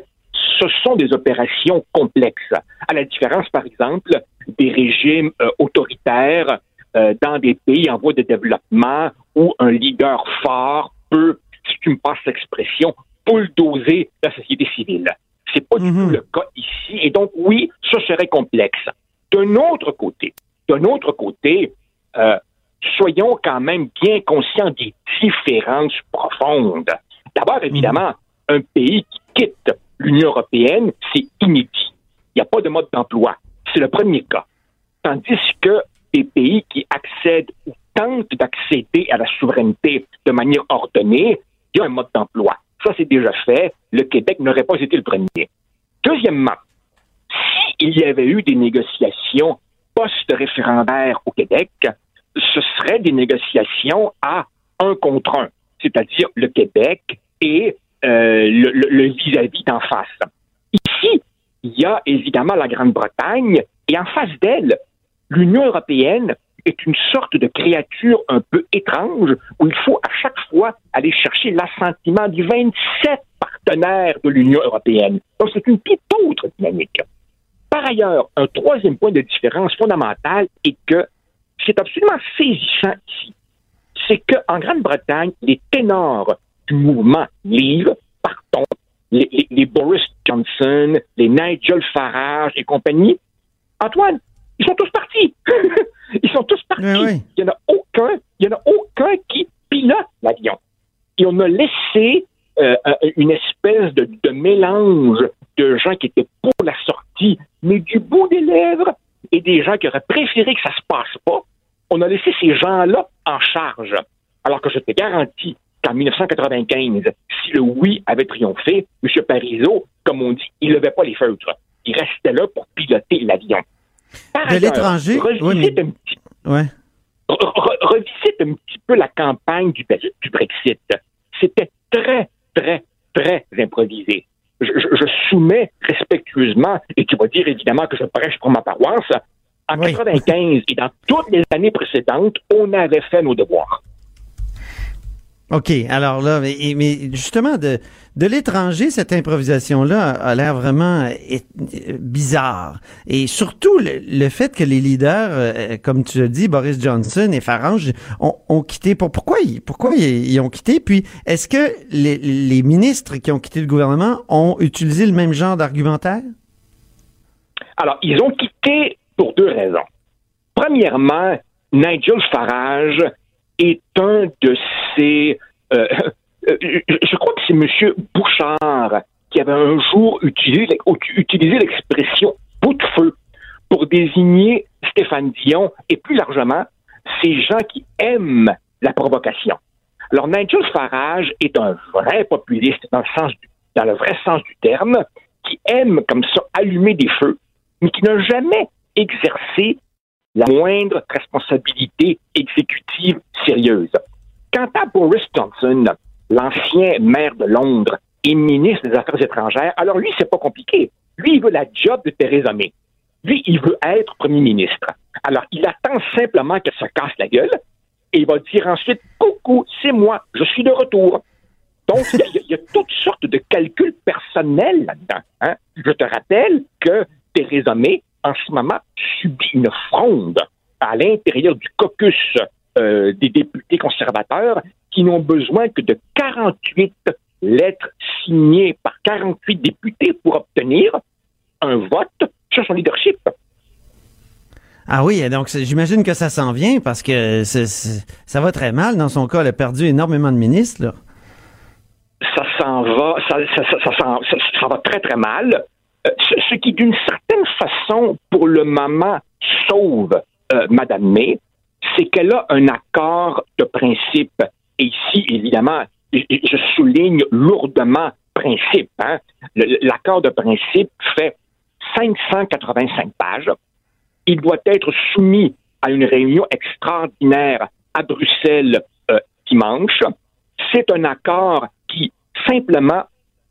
ce sont des opérations complexes. À la différence, par exemple, des régimes euh, autoritaires euh, dans des pays en voie de développement où un leader fort peut, si tu me passes l'expression, bulldozer la société civile. C'est pas du tout mhm. le cas ici. Et donc, oui, ce serait complexe. D'un autre côté, d'un autre côté, euh, soyons quand même bien conscients des différences profondes. D'abord, évidemment, un pays qui quitte l'Union européenne, c'est inédit. Il n'y a pas de mode d'emploi. C'est le premier cas. Tandis que des pays qui accèdent ou tentent d'accéder à la souveraineté de manière ordonnée, il y a un mode d'emploi. Ça, c'est déjà fait. Le Québec n'aurait pas été le premier. Deuxièmement, s'il y avait eu des négociations post-référendaires au Québec, ce seraient des négociations à un contre un, c'est-à-dire le Québec et euh, le vis-à-vis d'en face. Ici, il y a évidemment la Grande-Bretagne et en face d'elle, l'Union européenne est une sorte de créature un peu étrange où il faut à chaque fois aller chercher l'assentiment des 27 partenaires de l'Union européenne. Donc c'est une toute autre dynamique. Par ailleurs, un troisième point de différence fondamentale est que c'est absolument saisissant ici. C'est qu'en Grande-Bretagne, les ténors du mouvement Leave, partons, les, Boris Johnson, les Nigel Farage et compagnie, Antoine, ils sont tous partis. [laughs] ils sont tous partis. Il n'y en a aucun, il y en a aucun qui pilote l'avion. Et on a laissé euh, une espèce de, de, mélange de gens qui étaient pour la sortie, mais du bout des lèvres, et des gens qui auraient préféré que ça se passe pas. On a laissé ces gens-là en charge. Alors que je te garantis qu'en 1995, si le oui avait triomphé, M. Parizeau, comme on dit, il levait pas les feutres. Il restait là pour piloter l'avion. de l'étranger? Revisite, un petit... revisite un petit peu la campagne du, du Brexit. C'était très, très, très improvisé. Je, je, soumets respectueusement, et tu vas dire évidemment que je prêche pour ma paroisse, en 1995 et dans toutes les années précédentes, on avait fait nos devoirs. OK. Alors là, mais, justement, de, de l'étranger, cette improvisation-là a, l'air vraiment bizarre. Et surtout, le, fait que les leaders, euh, comme tu l'as dit, Boris Johnson et Farage, ont, quitté. Pour, pourquoi ils, pourquoi ils, ont quitté? Puis, est-ce que les, les ministres qui ont quitté le gouvernement ont utilisé le même genre d'argumentaire? Alors, ils ont quitté pour deux raisons. Premièrement, Nigel Farage est un de ces... Euh, [laughs] euh, je crois que c'est M. Bouchard qui avait un jour utilisé, l'expression bout de feu pour désigner Stéphane Dion et plus largement ces gens qui aiment la provocation. Alors Nigel Farage est un vrai populiste dans le sens dans le vrai sens du terme, qui aime comme ça allumer des feux, mais qui n'a jamais exercé la moindre responsabilité exécutive sérieuse. Quant à Boris Johnson, l'ancien maire de Londres et ministre des Affaires étrangères, alors lui, c'est pas compliqué. Lui, il veut la job de Theresa May. Lui, il veut être premier ministre. Alors, il attend simplement que ça casse la gueule et il va dire ensuite Coucou, c'est moi, je suis de retour. Donc, il y, a toutes sortes de calculs personnels là-dedans. Hein. Je te rappelle que Theresa May, en ce moment, subit une fronde à l'intérieur du caucus euh, des députés conservateurs qui n'ont besoin que de 48 lettres signées par 48 députés pour obtenir un vote sur son leadership. Ah oui, donc j'imagine que ça s'en vient parce que ça va très mal dans son cas. Elle a perdu énormément de ministres. Là. Ça s'en va, ça, ça, va très très mal. Ce, qui, d'une certaine façon, pour le moment, sauve euh, Madame May, c'est qu'elle a un accord de principe. Et ici, évidemment, je souligne lourdement principe. Hein. L'accord de principe fait 585 pages. Il doit être soumis à une réunion extraordinaire à Bruxelles euh, dimanche. C'est un accord qui simplement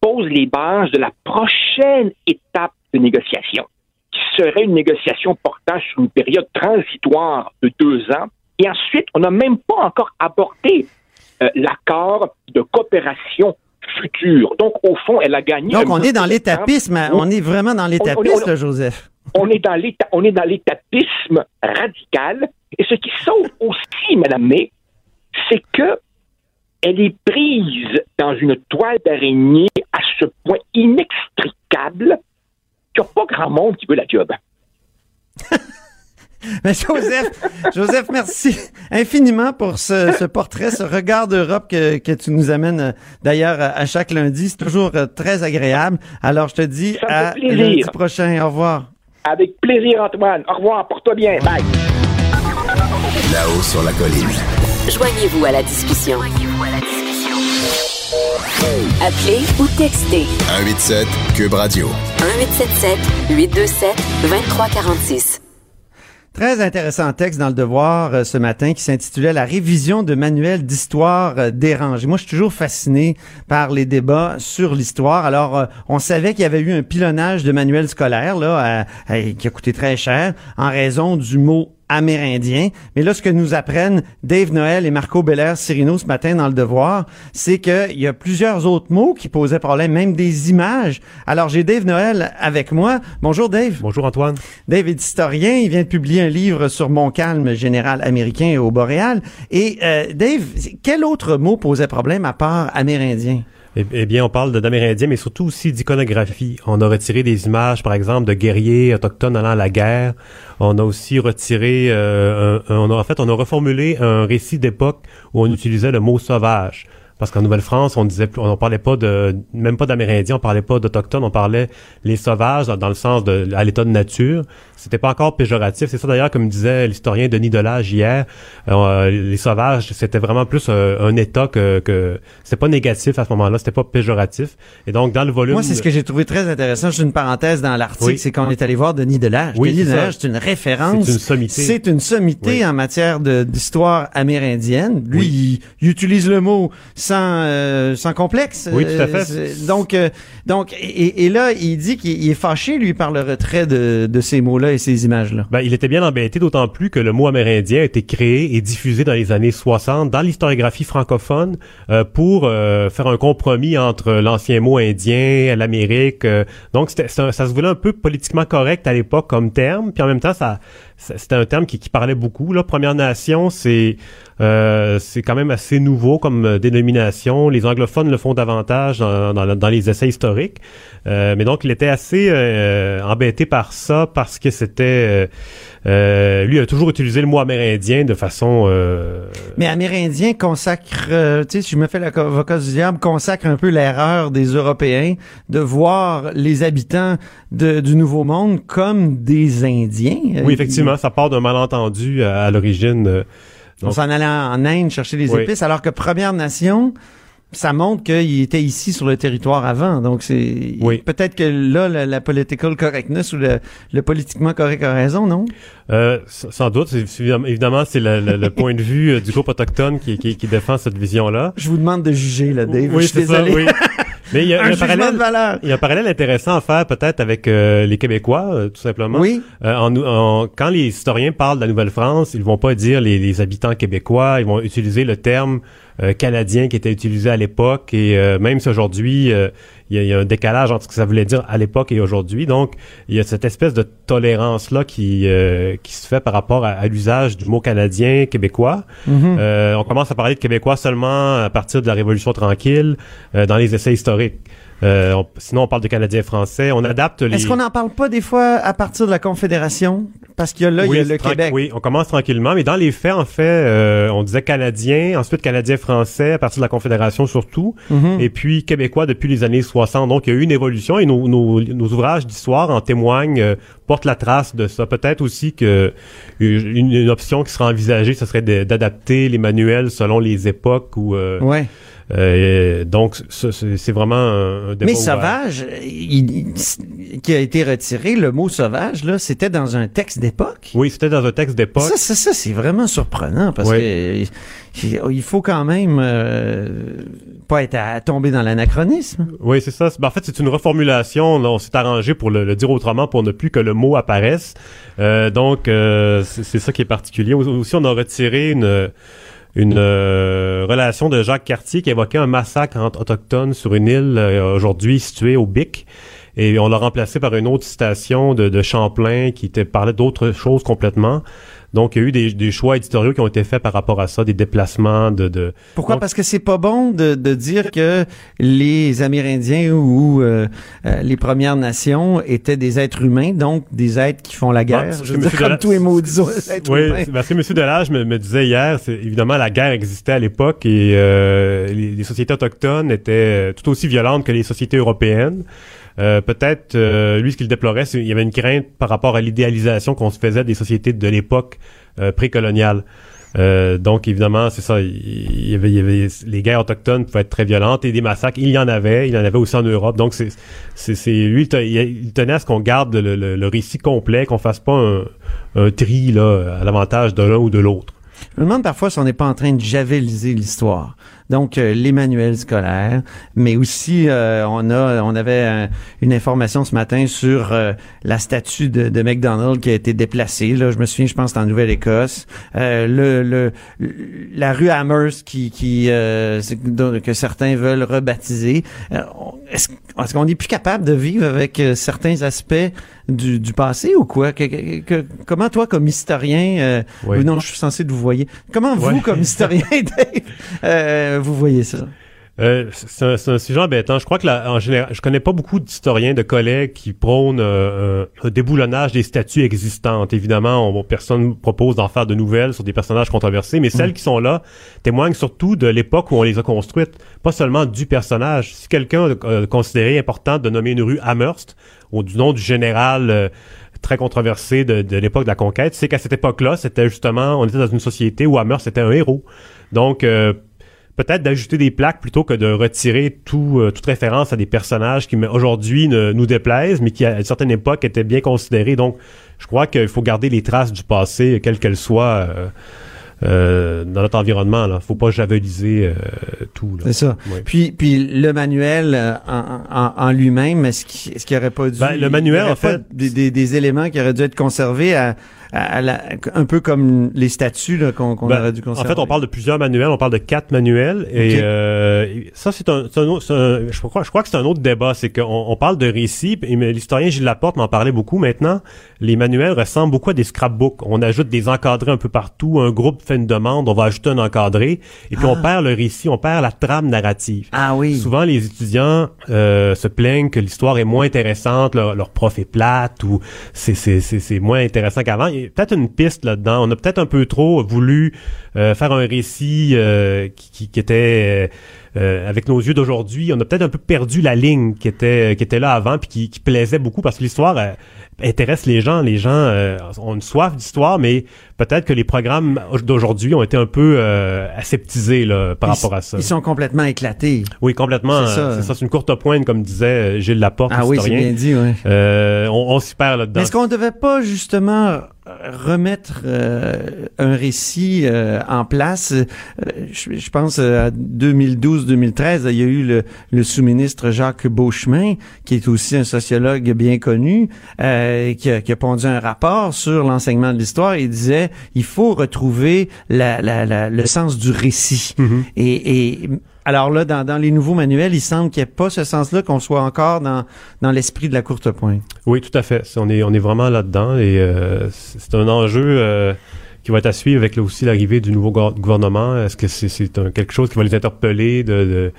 pose les bases de la prochaine étape de négociation, qui serait une négociation portant sur une période transitoire de deux ans. Et ensuite, on n'a même pas encore abordé euh, l'accord de coopération future. Donc, au fond, elle a gagné. Donc, on est dans l'étapisme. On est vraiment dans l'étapisme, Joseph. [laughs] On est dans l'étapisme radical. Et ce qui sauve aussi, Madame May, c'est que elle est prise dans une toile d'araignée à ce point inextricable qu'il n'y a pas grand monde qui veut la job. Mais [laughs] Joseph, Joseph, merci infiniment pour ce, portrait, ce regard d'Europe que, que tu nous amènes euh, d'ailleurs à chaque lundi. C'est toujours euh, très agréable. Alors, je te dis à lundi prochain. Au revoir. Avec plaisir, Antoine. Au revoir. Porte-toi bien. Bye. Là-haut sur la colline. Joignez-vous à la discussion. Appelez ou textez. 187 Cube Radio. 1877 827 2346. Très intéressant texte dans le Devoir euh, ce matin qui s'intitulait La révision de manuel d'histoire euh, dérangée. Moi, je suis toujours fasciné par les débats sur l'histoire. Alors, euh, on savait qu'il y avait eu un pilonnage de manuels scolaires là, qui a coûté très cher en raison du mot amérindien. Mais là, ce que nous apprennent Dave Noël et Marco Belair Cirino ce matin dans Le Devoir, c'est qu'il y a plusieurs autres mots qui posaient problème, même des images. Alors, j'ai Dave Noël avec moi. Bonjour, Dave. Bonjour, Antoine. Dave est historien. Il vient de publier un livre sur Montcalm général américain au Boréal. Et, euh, Dave, quel autre mot posait problème à part amérindien? Eh, eh, bien, on parle d'Amérindiens, mais surtout aussi d'iconographie. On a retiré des images, par exemple, de guerriers autochtones allant à la guerre. On a aussi retiré, euh, on a, en fait, on a reformulé un récit d'époque où on utilisait le mot sauvage. Parce qu'en Nouvelle-France, on disait, on parlait pas de, même pas d'Amérindiens, on parlait pas d'Autochtones, on parlait les sauvages dans le sens de, à l'état de nature. C'était pas encore péjoratif. C'est ça d'ailleurs, comme disait l'historien Denis Delage hier, euh, les sauvages, c'était vraiment plus un, état que, que c'était pas négatif à ce moment-là, c'était pas péjoratif. Et donc, dans le volume. Moi, c'est ce que j'ai trouvé très intéressant. Juste une parenthèse dans l'article, c'est qu'on est allé voir Denis Delage. Oui, Denis Delage, c'est une référence. C'est une sommité. C'est une sommité en matière d'histoire amérindienne. Lui, il, utilise le mot sans, euh, sans complexe. Oui, tout à fait. Euh, donc, euh, donc et, et, là, il dit qu'il est fâché, lui, par le retrait de, de ces mots-là et ces images-là. Ben, il était bien embêté, d'autant plus que le mot amérindien a été créé et diffusé dans les années 60 dans l'historiographie francophone pour faire un compromis entre l'ancien mot indien, l'Amérique. donc, c'était, ça, ça se voulait un peu politiquement correct à l'époque comme terme, puis en même temps, ça c'était un terme qui, qui, parlait beaucoup. Là, Première Nation, c'est euh, c'est quand même assez nouveau comme euh, dénomination. Les anglophones le font davantage dans, dans, dans les essais historiques. Euh, mais donc, il était assez euh, embêté par ça parce que c'était... Euh, lui a toujours utilisé le mot amérindien de façon... Mais amérindien consacre... tu sais, je me fais l'avocat du diable, consacre un peu l'erreur des Européens de voir les habitants de, du Nouveau Monde comme des Indiens. Oui, effectivement, ça part d'un malentendu à, l'origine. On s'en allait en Inde chercher les épices, alors que Première Nation ça montre qu'il était ici sur le territoire avant. Donc, c'est oui. peut-être que là, la, political correctness ou le, politiquement correct a raison, non? Euh, sans doute. Évidemment, c'est le, point de vue euh, du groupe autochtone qui, qui, qui défend cette vision-là. Je vous demande de juger, là, Dave. Oui, c'est ça, oui. [laughs] Mais il y a un, parallèle, de valeur. il y a un parallèle intéressant à faire peut-être avec euh, les Québécois, euh, tout simplement. Oui. Euh, en, en- quand les historiens parlent de la Nouvelle-France, ils vont pas dire les, les habitants québécois, ils vont utiliser le terme euh, canadien qui était utilisé à l'époque et euh, même si aujourd'hui euh, il y, a- il y a un décalage entre ce que ça voulait dire à l'époque et aujourd'hui, donc il y a cette espèce de tolérance là qui euh, qui se fait par rapport à, à l'usage du mot canadien québécois. Mhm. Euh, on commence à parler de québécois seulement à partir de la Révolution tranquille euh, dans les essais historiques. Euh, on- sinon, on parle de Canadiens français. On adapte les. Est-ce qu'on n'en parle pas des fois à partir de la Confédération? Parce qu'il y a là, oui, il y a le Québec. Oui, on commence tranquillement, mais dans les faits, en fait, euh, on disait Canadien, ensuite Canadien français à partir de la Confédération surtout, Mhm. et puis Québécois depuis les années 60. Donc, il y a eu une évolution et nos, nos, nos ouvrages d'histoire en témoignent, euh, portent la trace de ça. Peut-être aussi que une, une option qui sera envisagée, ce serait d'adapter les manuels selon les époques ou. euh, Ouais. Euh, donc, c'est vraiment un, un débat Mais sauvage, il- il- qui a été retiré, le mot sauvage, là, c'était dans un texte d'époque? Oui, c'était dans un texte d'époque. Ça, ça, ça, c'est vraiment surprenant parce Oui. que il- faut quand même euh, pas être à, tomber dans l'anachronisme. Oui, c'est ça. Ben, en fait, c'est une reformulation. là. on s'est arrangé pour le, le dire autrement pour ne plus que le mot apparaisse. Euh, donc, euh, c'est ça qui est particulier. Au- Aussi, on a retiré une une euh, relation de Jacques Cartier qui évoquait un massacre entre autochtones sur une île euh, aujourd'hui située au Bic. Et on l'a remplacé par une autre citation de, de Champlain qui était, parlait d'autres choses complètement. Donc, il y a eu des, des choix éditoriaux qui ont été faits par rapport à ça, des déplacements de... de Pourquoi? Donc- Parce que c'est pas bon de, de dire que les Amérindiens ou euh, euh, les Premières Nations étaient des êtres humains, donc des êtres qui font la guerre. parce Je veux dire, comme tous les êtres Oui, parce que M. Delage me, me disait hier, évidemment la guerre existait à l'époque et euh, les, les sociétés autochtones étaient tout aussi violentes que les sociétés européennes. Euh, Peut-être, euh, lui, ce qu'il déplorait, c'est qu'il y avait une crainte par rapport à l'idéalisation qu'on se faisait des sociétés de l'époque euh, précoloniale. Euh, donc, évidemment, c'est ça. Il y, avait, il y avait les guerres autochtones pouvaient être très violentes et des massacres. Il y en avait, il y en avait aussi en Europe. Donc, c'est, c'est, c'est lui, il tenait à ce qu'on garde le, le- le récit complet, qu'on fasse pas un, un tri là à l'avantage de l'un ou de l'autre. Je me demande parfois si on n'est pas en train de javeliser l'histoire. Donc, euh, les manuels scolaires, mais aussi, euh, on a, on avait euh, une information ce matin sur euh, la statue de, de McDonald qui a été déplacée. Là, je me souviens, je pense, en Nouvelle-Écosse. Euh, le, le, la rue Amherst qui, qui euh, que certains veulent rebaptiser. Est-ce, qu'on est plus capable de vivre avec certains aspects du, du passé ou quoi? Que- que- que- comment toi, comme historien, euh, Oui. non, je suis censé vous voyer. Comment vous, Ouais. comme [laughs] historien, Dave, euh, vous voyez ça? Euh, c'est un, sujet embêtant. Je crois que la, en général, je connais pas beaucoup d'historiens, de collègues qui prônent euh, un, un déboulonnage des statues existantes. Évidemment, on, personne propose d'en faire de nouvelles sur des personnages controversés, mais celles qui sont là témoignent surtout de l'époque où on les a construites, pas seulement du personnage. Si quelqu'un a considéré important de nommer une rue Amherst, au du nom du général euh, très controversé de, de l'époque de la conquête, c'est qu'à cette époque-là, c'était justement, on était dans une société où Amherst était un héros. Donc, euh, peut-être d'ajouter des plaques plutôt que de retirer tout, euh, toute référence à des personnages qui aujourd'hui nous déplaisent, mais qui à une certaine époque étaient bien considérés. Donc, je crois qu'il faut garder les traces du passé, quelles qu'elles soient, euh, euh, dans notre environnement. Il faut pas javeliser euh, tout. C'est ça. Oui. Puis, puis le manuel euh, en, en, en lui-même, est-ce qu'il est-ce qu'il aurait pas dû... Ben, le manuel, en fait- Des, des, des éléments qui auraient dû être conservés à, à, à la- un peu comme les statuts là, qu'on Ben, aurait dû en fait, on parle de plusieurs manuels. On parle de quatre manuels. Et euh, ça, c'est un, autre- un- je crois, je crois que c'est un autre débat. C'est qu'on on parle de récits. et L'historien Gilles Laporte m'en parlait beaucoup. Maintenant, les manuels ressemblent beaucoup à des scrapbooks. On ajoute des encadrés un peu partout. Un groupe fait une demande, on va ajouter un encadré. Et puis, on perd le récit, on perd la trame narrative. Ah oui. Souvent, les étudiants euh, se plaignent que l'histoire est moins intéressante, leur, leur prof est plate ou c'est c'est c'est c'est moins intéressant qu'avant. Peut-être une piste là-dedans. On a peut-être un peu trop voulu euh, faire un récit euh, qui, qui, était euh, avec nos yeux d'aujourd'hui. On a peut-être un peu perdu la ligne qui était qui était là avant puis qui, qui plaisait beaucoup parce que l'histoire intéresse les gens. Les gens ont une soif d'histoire, mais peut-être que les programmes d'aujourd'hui ont été un peu euh, aseptisés là, par Ils- rapport à ça. Ils sont complètement éclatés. Oui, complètement. C'est ça. euh, C'est ça, c'est une courte pointe, comme disait euh, Gilles Laporte, Ah oui, c'est bien dit, oui. Euh, on, on s'y perd là-dedans. Est-ce qu'on devait pas justement remettre un récit en place? Je, pense à 2012-2013, il y a eu le, le sous-ministre Jacques Beauchemin, qui est aussi un sociologue bien connu, qui a, qui, a, pondu un rapport sur l'enseignement de l'histoire. Il disait il faut retrouver la, la, la, le sens du récit. Mm-hmm. et, et alors là, dans, dans, les nouveaux manuels, il semble qu'il n'y ait pas ce sens-là, qu'on soit encore dans, dans l'esprit de la courte pointe. Oui, tout à fait. On est, on est vraiment là-dedans et euh, c'est un enjeu euh, qui va être à suivre avec là, aussi l'arrivée du nouveau gouvernement. Est-ce que c'est quelque chose qui va les interpeller de, de,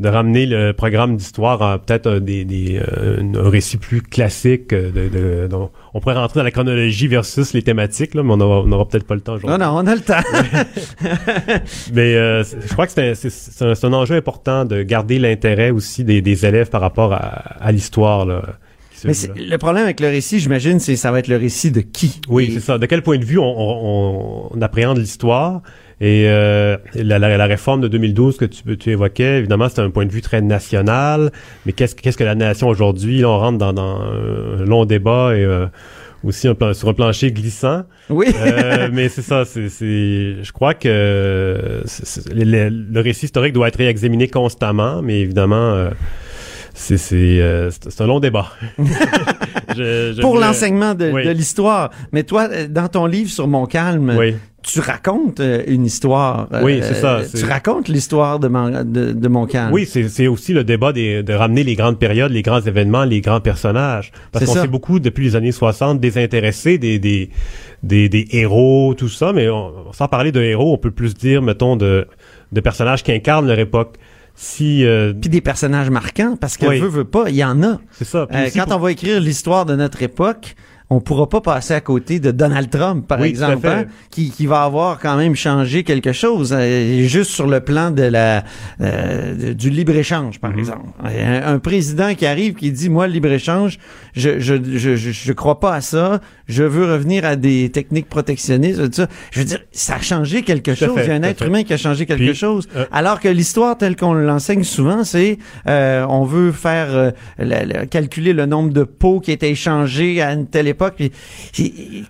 de ramener le programme d'histoire à peut-être un, des, des euh, un récit plus classique? De, de, on pourrait rentrer dans la chronologie versus les thématiques, là, mais on n'aura peut-être pas le temps aujourd'hui. Non, non, on a le temps. [laughs] mais euh, je crois que c'est un, un, enjeu important de garder l'intérêt aussi des, des élèves par rapport à, à l'histoire. Là. Mais le problème avec le récit, j'imagine, c'est ça va être le récit de qui? Oui, c'est ça. De quel point de vue on, on, on appréhende l'histoire? Et euh, la, la, la, réforme de 2012 que tu, tu évoquais, évidemment, c'est un point de vue très national. Mais qu'est-ce, qu'est-ce que la nation aujourd'hui? on rentre dans, dans, un long débat et euh, aussi un plan, sur un plancher glissant. Oui. euh, [laughs] mais c'est ça. C'est, c'est, je crois que le, le, récit historique doit être réexaminé constamment, mais évidemment. Euh, euh, c'est un long débat. [laughs] Pour l'enseignement de, l'histoire. Mais toi, euh, dans ton livre sur Mon Calme, tu racontes euh, une histoire. Oui, c'est ça. Tu racontes l'histoire de, mon, de, Mon Calme. Oui, c'est aussi le débat de ramener les grandes périodes, les grands événements, les grands personnages. Parce qu'on s'est beaucoup, depuis les années 60, désintéressé des, des, des, héros, tout ça. Mais sans parler de héros, on peut plus dire, mettons, de, de personnages qui incarnent leur époque si euh... puis des personnages marquants parce que veut veut pas il y en a. C'est ça. Euh, quand on va écrire l'histoire de notre époque on pourra pas passer à côté de Donald Trump, par exemple, hein, qui, qui va avoir quand même changé quelque chose, euh, juste sur le plan de la euh, du libre échange, par mhm. exemple. Un, président qui arrive qui dit moi le libre échange, je je, je je crois pas à ça, je veux revenir à des techniques protectionnistes, tout ça. Je veux dire, ça a changé quelque chose. Il y a un être humain qui a changé quelque chose. Euh, Alors que l'histoire telle qu'on l'enseigne souvent, c'est on veut faire calculer le nombre de pots qui étaient échangés à une telle époque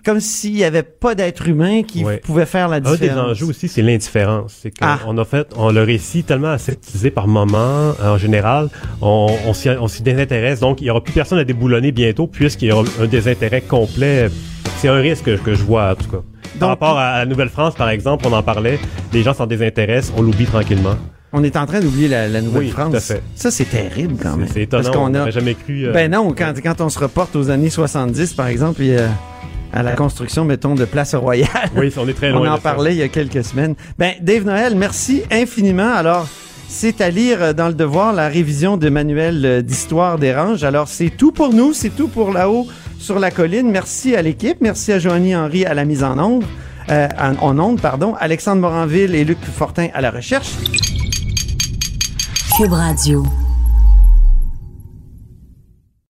comme s'il n'y avait pas d'être humain qui pouvait faire la différence. Un des enjeux aussi, c'est l'indifférence. C'est qu'on ah. a fait, on le récit tellement aseptisé par moment, en général, on, on s'y désintéresse. Donc, il n'y aura plus personne à déboulonner bientôt puisqu'il y aura un désintérêt complet. C'est un risque que, je vois, en tout cas. Par rapport à la Nouvelle-France, par exemple, on en parlait, les gens s'en désintéressent, on l'oublie tranquillement. On est en train d'oublier la, Nouvelle-France. Ça, c'est terrible quand même. C'est étonnant. Parce qu'on a jamais cru. Euh, ben non, quand, quand on se reporte aux années 70, par exemple, à la construction, mettons, de Place Royale. Oui, on est très [laughs] loin. on en parlait il y a quelques semaines. Ben, Dave Noël, merci infiniment. Alors, c'est à lire dans le devoir la révision de manuel d'histoire des ranges. Alors, c'est tout pour nous, c'est tout pour là-haut sur la colline. Merci à l'équipe, merci à Joanie Henry à la mise en onde, euh, en, en onde, pardon, Alexandre Moranville et Luc Fortin à la recherche. Cube Radio.